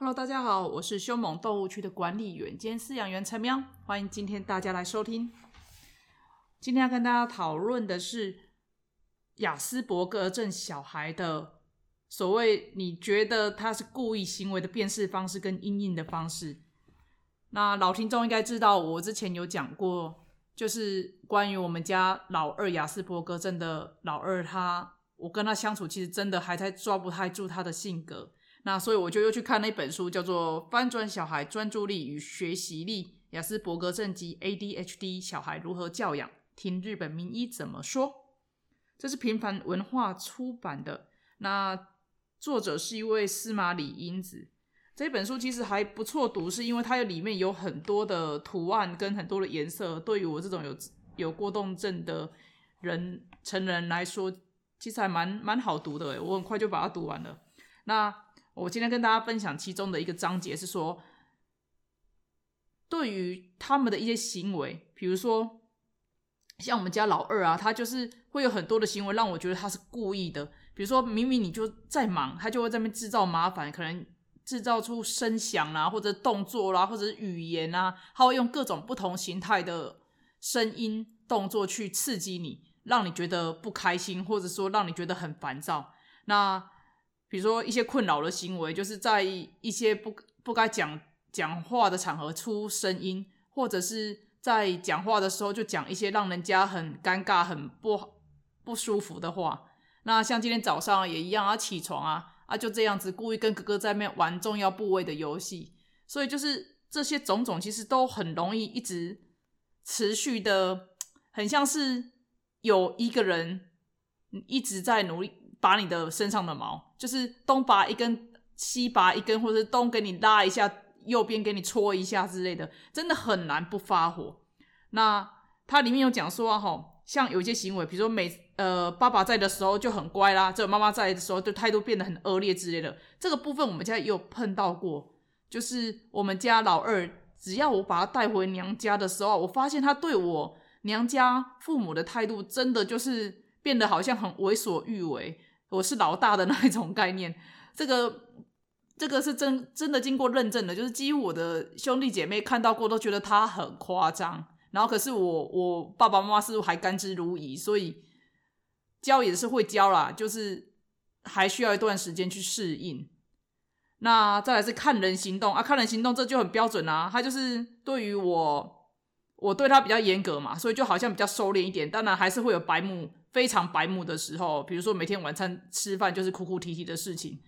Hello，大家好，我是凶猛动物区的管理员兼饲养员陈喵，欢迎今天大家来收听。今天要跟大家讨论的是雅斯伯格症小孩的所谓你觉得他是故意行为的辨识方式跟阴影的方式。那老听众应该知道，我之前有讲过，就是关于我们家老二雅斯伯格症的老二，他我跟他相处其实真的还在抓不太住他的性格。那所以我就又去看那本书，叫做《翻转小孩专注力与学习力：雅斯伯格症及 ADHD 小孩如何教养》，听日本名医怎么说。这是平凡文化出版的，那作者是一位司马里英子。这本书其实还不错读，是因为它有里面有很多的图案跟很多的颜色，对于我这种有有过动症的人成人来说，其实还蛮蛮好读的。我很快就把它读完了。那我今天跟大家分享其中的一个章节是说，对于他们的一些行为，比如说像我们家老二啊，他就是会有很多的行为让我觉得他是故意的。比如说明明你就在忙，他就会在那边制造麻烦，可能。制造出声响啦，或者动作啦，或者是语言啊，他会用各种不同形态的声音、动作去刺激你，让你觉得不开心，或者说让你觉得很烦躁。那比如说一些困扰的行为，就是在一些不不该讲讲话的场合出声音，或者是在讲话的时候就讲一些让人家很尴尬、很不不舒服的话。那像今天早上也一样啊，起床啊。啊，就这样子故意跟哥哥在面玩重要部位的游戏，所以就是这些种种，其实都很容易一直持续的，很像是有一个人一直在努力拔你的身上的毛，就是东拔一根，西拔一根，或者东给你拉一下，右边给你搓一下之类的，真的很难不发火。那它里面有讲说啊，吼。像有一些行为，比如说每呃爸爸在的时候就很乖啦，只有妈妈在的时候就态度变得很恶劣之类的。这个部分我们家也有碰到过，就是我们家老二，只要我把他带回娘家的时候，我发现他对我娘家父母的态度真的就是变得好像很为所欲为，我是老大的那一种概念。这个这个是真真的经过认证的，就是几乎我的兄弟姐妹看到过都觉得他很夸张。然后可是我我爸爸妈妈是还甘之如饴，所以教也是会教啦，就是还需要一段时间去适应。那再来是看人行动啊，看人行动这就很标准啊。他就是对于我，我对他比较严格嘛，所以就好像比较收敛一点。当然还是会有白目，非常白目的时候，比如说每天晚餐吃饭就是哭哭啼啼的事情。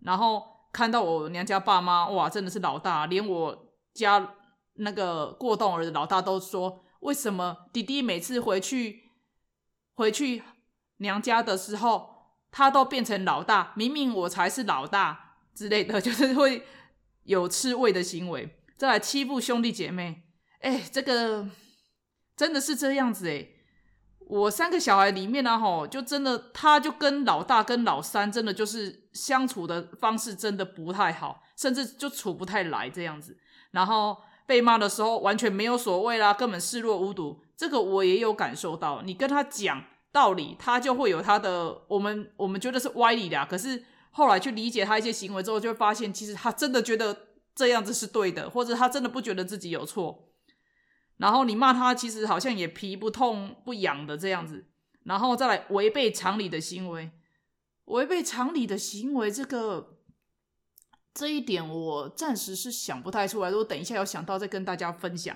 然后看到我娘家爸妈，哇，真的是老大，连我家。那个过动儿的老大都说：“为什么弟弟每次回去回去娘家的时候，他都变成老大？明明我才是老大之类的，就是会有吃味的行为，再来欺负兄弟姐妹。哎，这个真的是这样子哎！我三个小孩里面呢，吼，就真的他就跟老大跟老三真的就是相处的方式真的不太好，甚至就处不太来这样子，然后。”被骂的时候完全没有所谓啦，根本视若无睹。这个我也有感受到。你跟他讲道理，他就会有他的我们我们觉得是歪理的。可是后来去理解他一些行为之后，就会发现其实他真的觉得这样子是对的，或者他真的不觉得自己有错。然后你骂他，其实好像也皮不痛不痒的这样子。然后再来违背常理的行为，违背常理的行为，这个。这一点我暂时是想不太出来，如果等一下有想到再跟大家分享。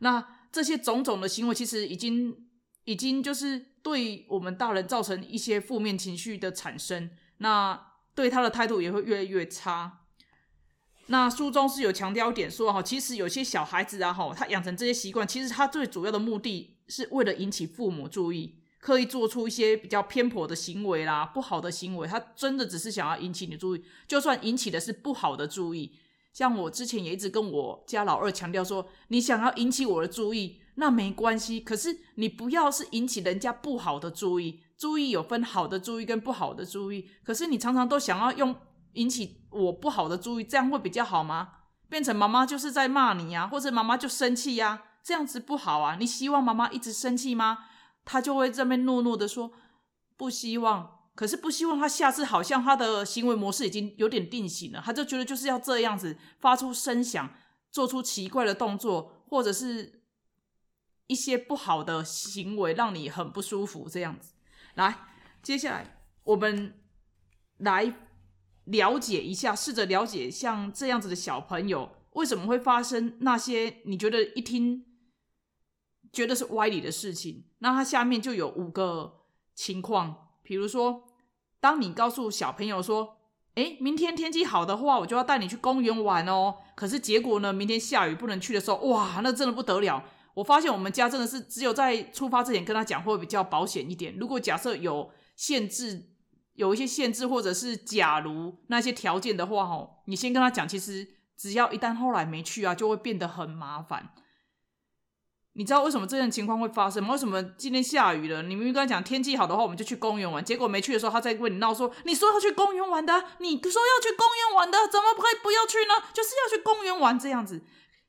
那这些种种的行为，其实已经已经就是对我们大人造成一些负面情绪的产生，那对他的态度也会越来越差。那书中是有强调点说，哈，其实有些小孩子啊，哈，他养成这些习惯，其实他最主要的目的是为了引起父母注意。刻意做出一些比较偏颇的行为啦，不好的行为，他真的只是想要引起你注意。就算引起的是不好的注意，像我之前也一直跟我家老二强调说，你想要引起我的注意，那没关系。可是你不要是引起人家不好的注意，注意有分好的注意跟不好的注意。可是你常常都想要用引起我不好的注意，这样会比较好吗？变成妈妈就是在骂你呀，或者妈妈就生气呀，这样子不好啊。你希望妈妈一直生气吗？他就会这边诺诺的说：“不希望，可是不希望他下次好像他的行为模式已经有点定型了，他就觉得就是要这样子发出声响，做出奇怪的动作，或者是一些不好的行为，让你很不舒服这样子。来，接下来我们来了解一下，试着了解像这样子的小朋友为什么会发生那些你觉得一听觉得是歪理的事情。那它下面就有五个情况，比如说，当你告诉小朋友说：“诶，明天天气好的话，我就要带你去公园玩哦。”可是结果呢，明天下雨不能去的时候，哇，那真的不得了。我发现我们家真的是只有在出发之前跟他讲会比较保险一点。如果假设有限制，有一些限制或者是假如那些条件的话，吼，你先跟他讲，其实只要一旦后来没去啊，就会变得很麻烦。你知道为什么这样情况会发生吗？为什么今天下雨了？你明明跟他讲天气好的话，我们就去公园玩，结果没去的时候，他在问你闹说，你说要去公园玩的，你说要去公园玩的，怎么可以不要去呢？就是要去公园玩这样子，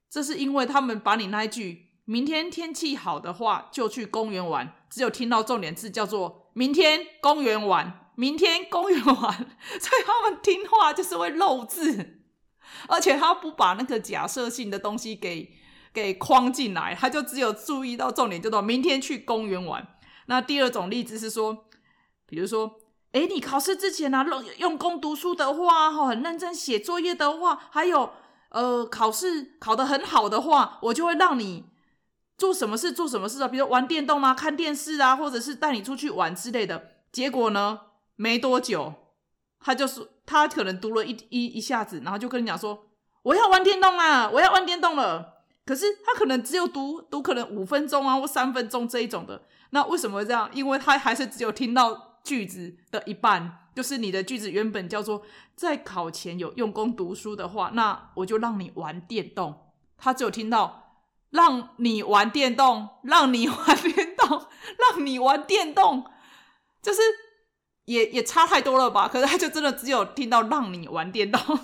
这是因为他们把你那一句。明天天气好的话，就去公园玩。只有听到重点字叫做“明天公园玩”，明天公园玩，所以他们听话就是会漏字，而且他不把那个假设性的东西给给框进来，他就只有注意到重点，叫做“明天去公园玩”。那第二种例子是说，比如说，哎，你考试之前呢，用用功读书的话，哈，很认真写作业的话，还有呃，考试考得很好的话，我就会让你。做什么事做什么事啊？比如玩电动啊、看电视啊，或者是带你出去玩之类的。结果呢，没多久，他就是他可能读了一一一下子，然后就跟你讲说：“我要玩电动啊，我要玩电动了。”可是他可能只有读读可能五分钟啊，或三分钟这一种的。那为什么会这样？因为他还是只有听到句子的一半，就是你的句子原本叫做在考前有用功读书的话，那我就让你玩电动。他只有听到。让你玩电动，让你玩电动，让你玩电动，就是也也差太多了吧？可是他就真的只有听到让你玩电动。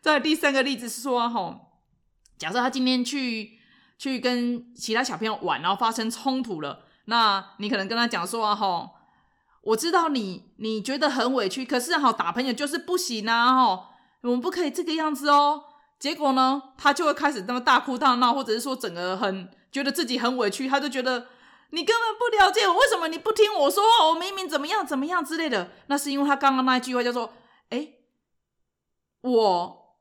再第三个例子是说，哈，假设他今天去去跟其他小朋友玩，然后发生冲突了，那你可能跟他讲说，哈，我知道你你觉得很委屈，可是好打朋友就是不行啊，哈，我们不可以这个样子哦。结果呢，他就会开始那么大哭大闹，或者是说整个很觉得自己很委屈，他就觉得你根本不了解我，为什么你不听我说话？我明明怎么样怎么样之类的。那是因为他刚刚那一句话叫做：“哎，我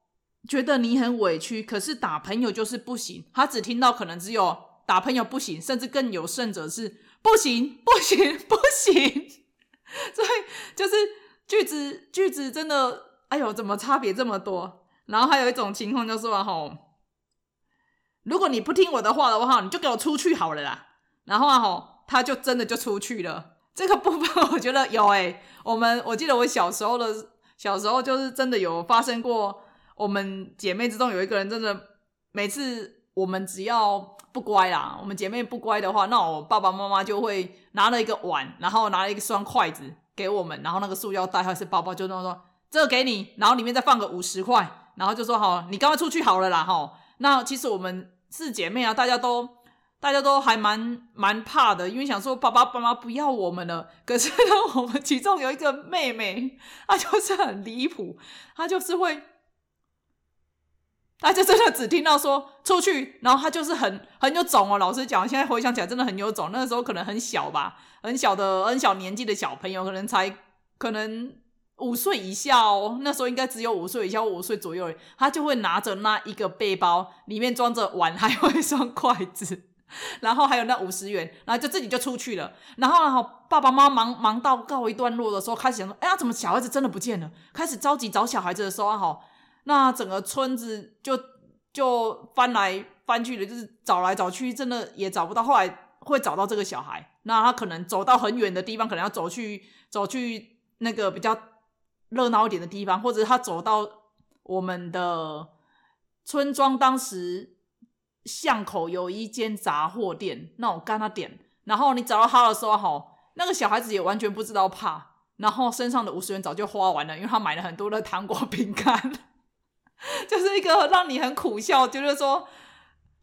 觉得你很委屈，可是打朋友就是不行。”他只听到可能只有打朋友不行，甚至更有甚者是不行不行 不行。所以就是句子句子真的，哎呦，怎么差别这么多？然后还有一种情况就是说，吼，如果你不听我的话的话，你就给我出去好了啦。然后啊，吼，他就真的就出去了。这个部分 我觉得有诶，我们我记得我小时候的小时候就是真的有发生过，我们姐妹之中有一个人真的每次我们只要不乖啦，我们姐妹不乖的话，那我爸爸妈妈就会拿了一个碗，然后拿了一双筷子给我们，然后那个塑料袋还是包包，就那么说这个给你，然后里面再放个五十块。然后就说好，你赶快出去好了啦，哈。那其实我们是姐妹啊，大家都大家都还蛮蛮怕的，因为想说爸爸爸妈不要我们了。可是呢，我们其中有一个妹妹，她就是很离谱，她就是会，她就真的只听到说出去，然后她就是很很有种哦。老实讲，现在回想起来真的很有种。那个时候可能很小吧，很小的很小年纪的小朋友，可能才可能。五岁以下哦，那时候应该只有五岁以下，五岁左右，他就会拿着那一个背包，里面装着碗，还有一双筷子，然后还有那五十元，然后就自己就出去了。然后爸爸妈妈忙忙到告一段落的时候，开始想说：“哎呀，怎么小孩子真的不见了？”开始着急找小孩子的时候，哈，那整个村子就就翻来翻去的，就是找来找去，真的也找不到。后来会找到这个小孩，那他可能走到很远的地方，可能要走去走去那个比较。热闹一点的地方，或者他走到我们的村庄，当时巷口有一间杂货店，那我跟他点，然后你找到他的时候，哈，那个小孩子也完全不知道怕，然后身上的五十元早就花完了，因为他买了很多的糖果饼干，就是一个让你很苦笑，觉得说，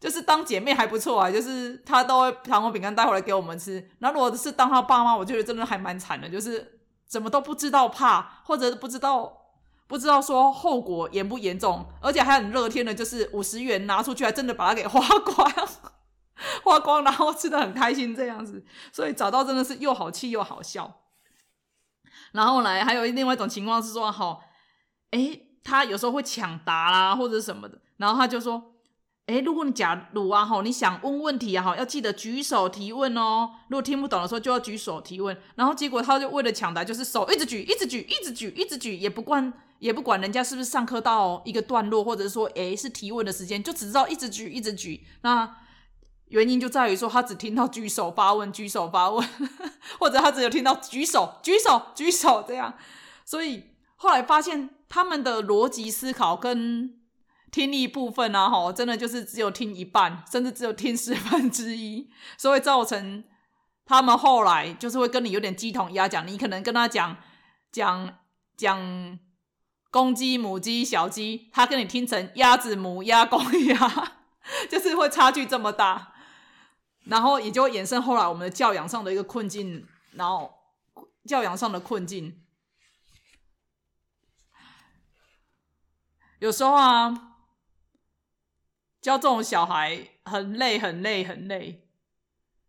就是当姐妹还不错啊，就是他都会糖果饼干带回来给我们吃，那如果是当他爸妈，我觉得真的还蛮惨的，就是。怎么都不知道怕，或者不知道不知道说后果严不严重，而且还很乐天的，就是五十元拿出去，还真的把它给花光，花光，然后吃的很开心这样子。所以找到真的是又好气又好笑。然后来还有另外一种情况是说，好，哎，他有时候会抢答啦，或者什么的，然后他就说。哎，如果你假如啊哈，你想问问题啊哈，要记得举手提问哦。如果听不懂的时候，就要举手提问。然后结果他就为了抢答，就是手一直举，一直举，一直举，一直举，也不管也不管人家是不是上课到一个段落，或者说哎是提问的时间，就只知道一直举，一直举。那原因就在于说他只听到举手发问，举手发问，或者他只有听到举手，举手，举手这样。所以后来发现他们的逻辑思考跟。听力部分啊，哈，真的就是只有听一半，甚至只有听十分之一，所以造成他们后来就是会跟你有点鸡同鸭讲。你可能跟他讲讲讲公鸡、母鸡、小鸡，他跟你听成鸭子、母鸭、公鸭，就是会差距这么大，然后也就会衍生后来我们的教养上的一个困境，然后教养上的困境，有时候啊。教这种小孩很累，很累，很累。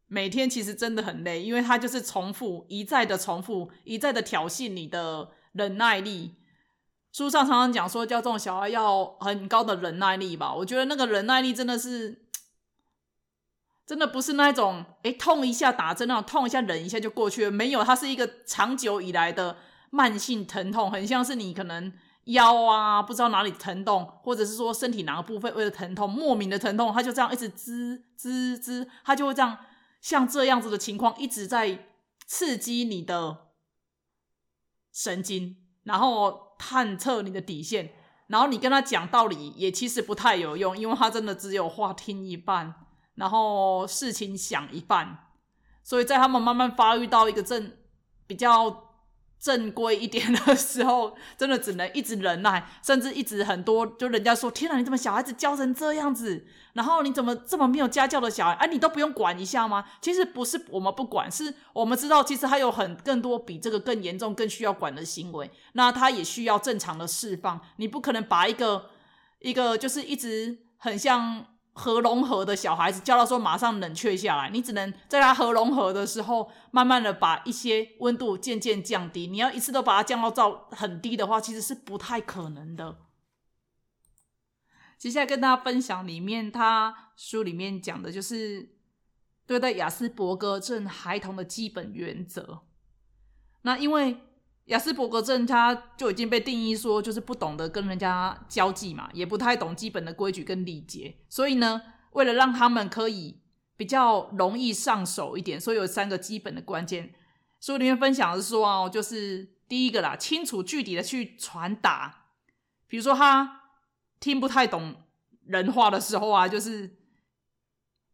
每天其实真的很累，因为他就是重复，一再的重复，一再的挑衅你的忍耐力。书上常常讲说，教这种小孩要很高的忍耐力吧。我觉得那个忍耐力真的是，真的不是那种，哎，痛一下打针那种，痛一下忍一下就过去了。没有，它是一个长久以来的慢性疼痛，很像是你可能。腰啊，不知道哪里疼痛，或者是说身体哪个部分为了疼痛，莫名的疼痛，他就这样一直滋滋滋，他就会这样像这样子的情况一直在刺激你的神经，然后探测你的底线，然后你跟他讲道理也其实不太有用，因为他真的只有话听一半，然后事情想一半，所以在他们慢慢发育到一个正比较。正规一点的时候，真的只能一直忍耐，甚至一直很多，就人家说：“天哪，你怎么小孩子教成这样子？然后你怎么这么没有家教的小孩？哎，你都不用管一下吗？”其实不是我们不管，是我们知道，其实还有很更多比这个更严重、更需要管的行为。那他也需要正常的释放。你不可能把一个一个就是一直很像。核融合的小孩子叫到说马上冷却下来，你只能在他核融合的时候，慢慢的把一些温度渐渐降低。你要一次都把它降到到很低的话，其实是不太可能的。接下来跟大家分享里面他书里面讲的就是对待雅斯伯格症孩童的基本原则。那因为雅斯伯格症，他就已经被定义说就是不懂得跟人家交际嘛，也不太懂基本的规矩跟礼节。所以呢，为了让他们可以比较容易上手一点，所以有三个基本的关键。书里面分享的是说哦，就是第一个啦，清楚具体的去传达。比如说他听不太懂人话的时候啊，就是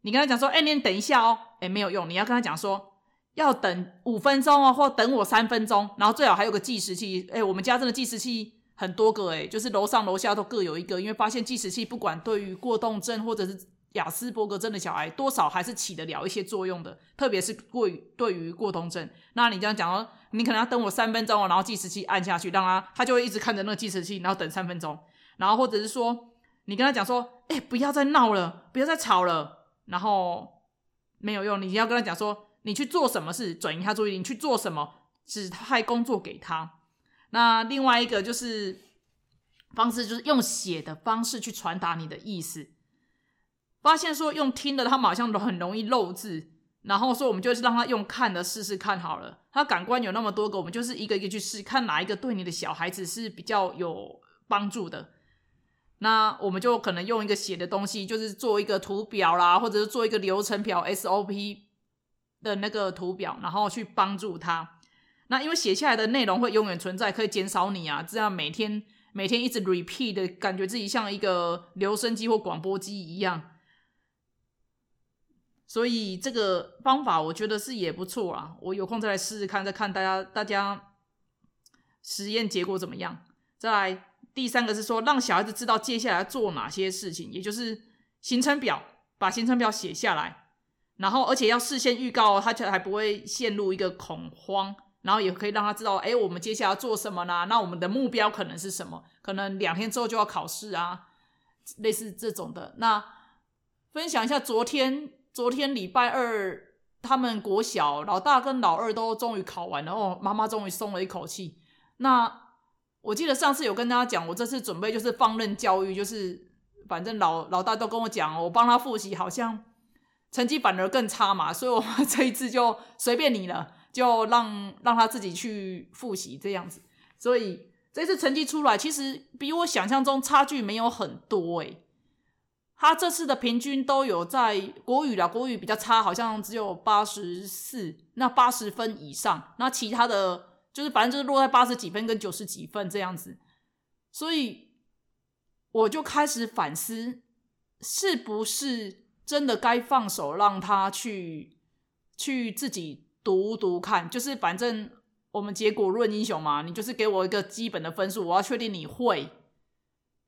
你跟他讲说，哎，你等一下哦，哎，没有用，你要跟他讲说。要等五分钟哦，或等我三分钟，然后最好还有个计时器。哎，我们家真的计时器很多个，哎，就是楼上楼下都各有一个。因为发现计时器不管对于过动症或者是雅斯伯格症的小孩，多少还是起得了一些作用的。特别是过于对于过动症，那你这样讲哦，你可能要等我三分钟哦，然后计时器按下去，让他他就会一直看着那个计时器，然后等三分钟。然后或者是说，你跟他讲说，哎，不要再闹了，不要再吵了，然后没有用，你要跟他讲说。你去做什么事，转移他注意力？你去做什么，指派工作给他。那另外一个就是方式，就是用写的方式去传达你的意思。发现说用听的，他们好像都很容易漏字。然后说我们就是让他用看的试试看好了。他感官有那么多个，我们就是一个一个去试，看哪一个对你的小孩子是比较有帮助的。那我们就可能用一个写的东西，就是做一个图表啦，或者是做一个流程表 SOP。的那个图表，然后去帮助他。那因为写下来的内容会永远存在，可以减少你啊，这样每天每天一直 repeat 的感觉自己像一个留声机或广播机一样。所以这个方法我觉得是也不错啊。我有空再来试试看，再看大家大家实验结果怎么样。再来第三个是说，让小孩子知道接下来要做哪些事情，也就是行程表，把行程表写下来。然后，而且要事先预告，他才还不会陷入一个恐慌，然后也可以让他知道，哎，我们接下来做什么呢？那我们的目标可能是什么？可能两天之后就要考试啊，类似这种的。那分享一下，昨天昨天礼拜二，他们国小老大跟老二都终于考完了，哦，妈妈终于松了一口气。那我记得上次有跟大家讲，我这次准备就是放任教育，就是反正老老大都跟我讲，我帮他复习，好像成绩反而更差嘛，所以我这一次就随便你了。就让让他自己去复习这样子，所以这次成绩出来，其实比我想象中差距没有很多诶。他这次的平均都有在国语啦，国语比较差，好像只有八十四，那八十分以上，那其他的就是反正就是落在八十几分跟九十几分这样子，所以我就开始反思，是不是真的该放手让他去去自己。读读看，就是反正我们结果论英雄嘛，你就是给我一个基本的分数，我要确定你会，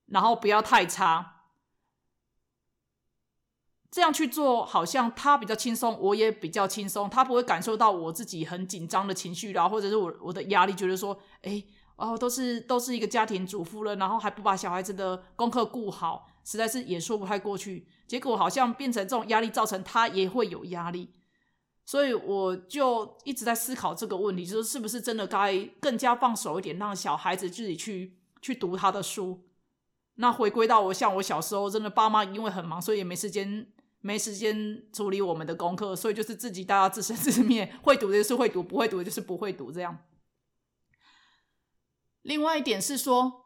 然后不要太差，这样去做好像他比较轻松，我也比较轻松，他不会感受到我自己很紧张的情绪啦，或者是我我的压力，觉得说，哎，哦，都是都是一个家庭主妇了，然后还不把小孩子的功课顾好，实在是也说不太过去。结果好像变成这种压力，造成他也会有压力。所以我就一直在思考这个问题，就是是不是真的该更加放手一点，让小孩子自己去去读他的书。那回归到我像我小时候，真的爸妈因为很忙，所以也没时间没时间处理我们的功课，所以就是自己大家自生自灭，会读的就是会读，不会读的就是不会读这样。另外一点是说。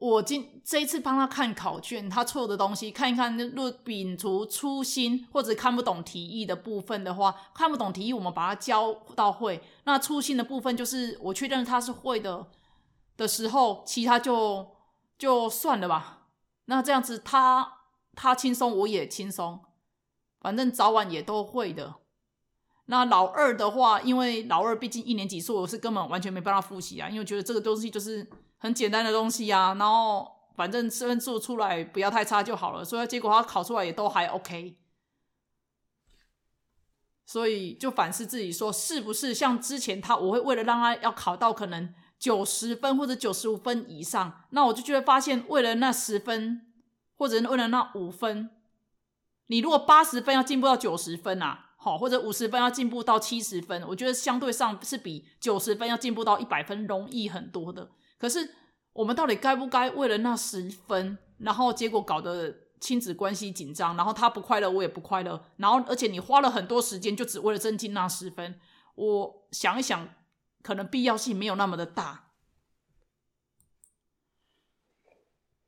我今这一次帮他看考卷，他错的东西看一看。若摒除粗心或者看不懂题意的部分的话，看不懂题意，我们把它教到会。那粗心的部分，就是我确认他是会的的时候，其他就就算了吧。那这样子，他他轻松，我也轻松，反正早晚也都会的。那老二的话，因为老二毕竟一年级，所以我是根本完全没办法复习啊，因为觉得这个东西就是。很简单的东西啊，然后反正分数出来不要太差就好了，所以结果他考出来也都还 OK，所以就反思自己说，是不是像之前他，我会为了让他要考到可能九十分或者九十五分以上，那我就觉得发现为了那十分或者为了那五分，你如果八十分要进步到九十分啊，好，或者五十分要进步到七十分，我觉得相对上是比九十分要进步到一百分容易很多的。可是，我们到底该不该为了那十分，然后结果搞得亲子关系紧张，然后他不快乐，我也不快乐，然后而且你花了很多时间，就只为了增进那十分。我想一想，可能必要性没有那么的大。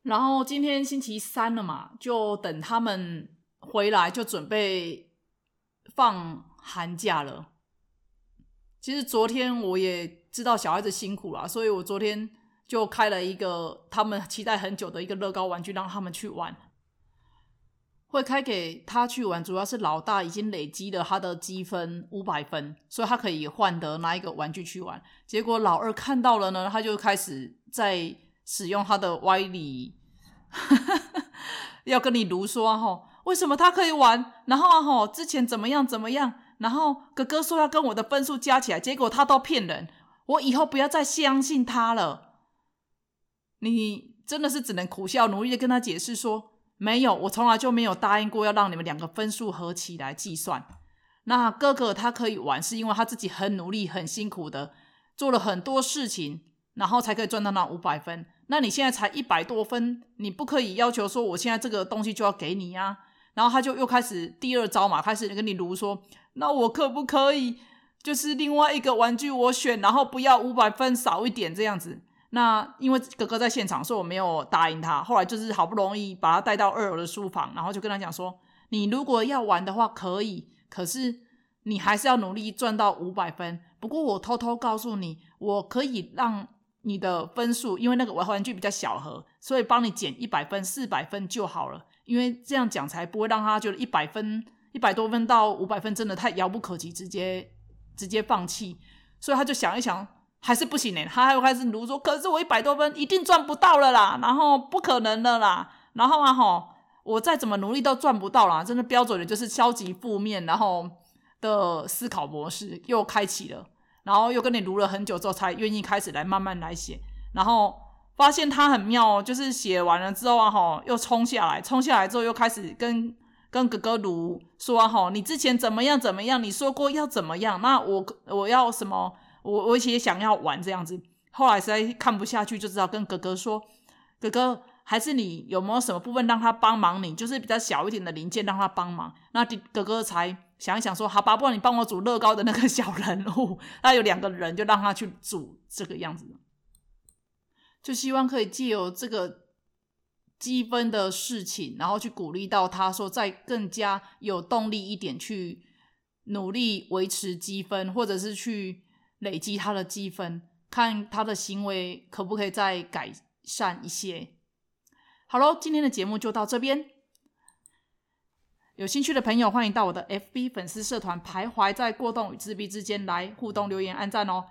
然后今天星期三了嘛，就等他们回来，就准备放寒假了。其实昨天我也知道小孩子辛苦了，所以我昨天。就开了一个他们期待很久的一个乐高玩具，让他们去玩。会开给他去玩，主要是老大已经累积了他的积分五百分，所以他可以换得拿一个玩具去玩。结果老二看到了呢，他就开始在使用他的歪理，要跟你卢说哈，为什么他可以玩？然后啊哈，之前怎么样怎么样？然后哥哥说要跟我的分数加起来，结果他都骗人。我以后不要再相信他了。你真的是只能苦笑，努力的跟他解释说，没有，我从来就没有答应过要让你们两个分数合起来计算。那哥哥他可以玩，是因为他自己很努力、很辛苦的做了很多事情，然后才可以赚到那五百分。那你现在才一百多分，你不可以要求说我现在这个东西就要给你呀。然后他就又开始第二招嘛，开始跟你如说，那我可不可以就是另外一个玩具我选，然后不要五百分少一点这样子。那因为哥哥在现场，所以我没有答应他。后来就是好不容易把他带到二楼的书房，然后就跟他讲说：“你如果要玩的话可以，可是你还是要努力赚到五百分。不过我偷偷告诉你，我可以让你的分数，因为那个玩玩具比较小盒，所以帮你减一百分，四百分就好了。因为这样讲才不会让他觉得一百分、一百多分到五百分真的太遥不可及，直接直接放弃。所以他就想一想。”还是不行呢，他又开始如说，可是我一百多分一定赚不到了啦，然后不可能的啦，然后啊吼，我再怎么努力都赚不到啦，真的标准的就是消极负面，然后的思考模式又开启了，然后又跟你撸了很久之后，才愿意开始来慢慢来写，然后发现他很妙，就是写完了之后啊，吼，又冲下来，冲下来之后又开始跟跟哥哥撸说啊，你之前怎么样怎么样，你说过要怎么样，那我我要什么，我我也想要玩这样子，后来实在看不下去，就知道跟哥哥说，哥哥。还是你有没有什么部分让他帮忙？你就是比较小一点的零件让他帮忙。那哥哥才想一想说：“好吧，不然你帮我组乐高的那个小人物。”那有两个人，就让他去组这个样子。就希望可以借由这个积分的事情，然后去鼓励到他说，再更加有动力一点去努力维持积分，或者是去累积他的积分，看他的行为可不可以再改善一些。好喽，今天的节目就到这边。有兴趣的朋友，欢迎到我的 FB 粉丝社团“徘徊在过动与自闭之间”来互动留言、按赞哦。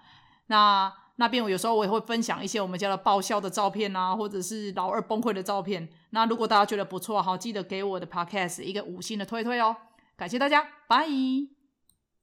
那那边我有时候我也会分享一些我们家的爆笑的照片啊，或者是老二崩溃的照片。那如果大家觉得不错，好记得给我的 Podcast 一个五星的推推哦。感谢大家，拜。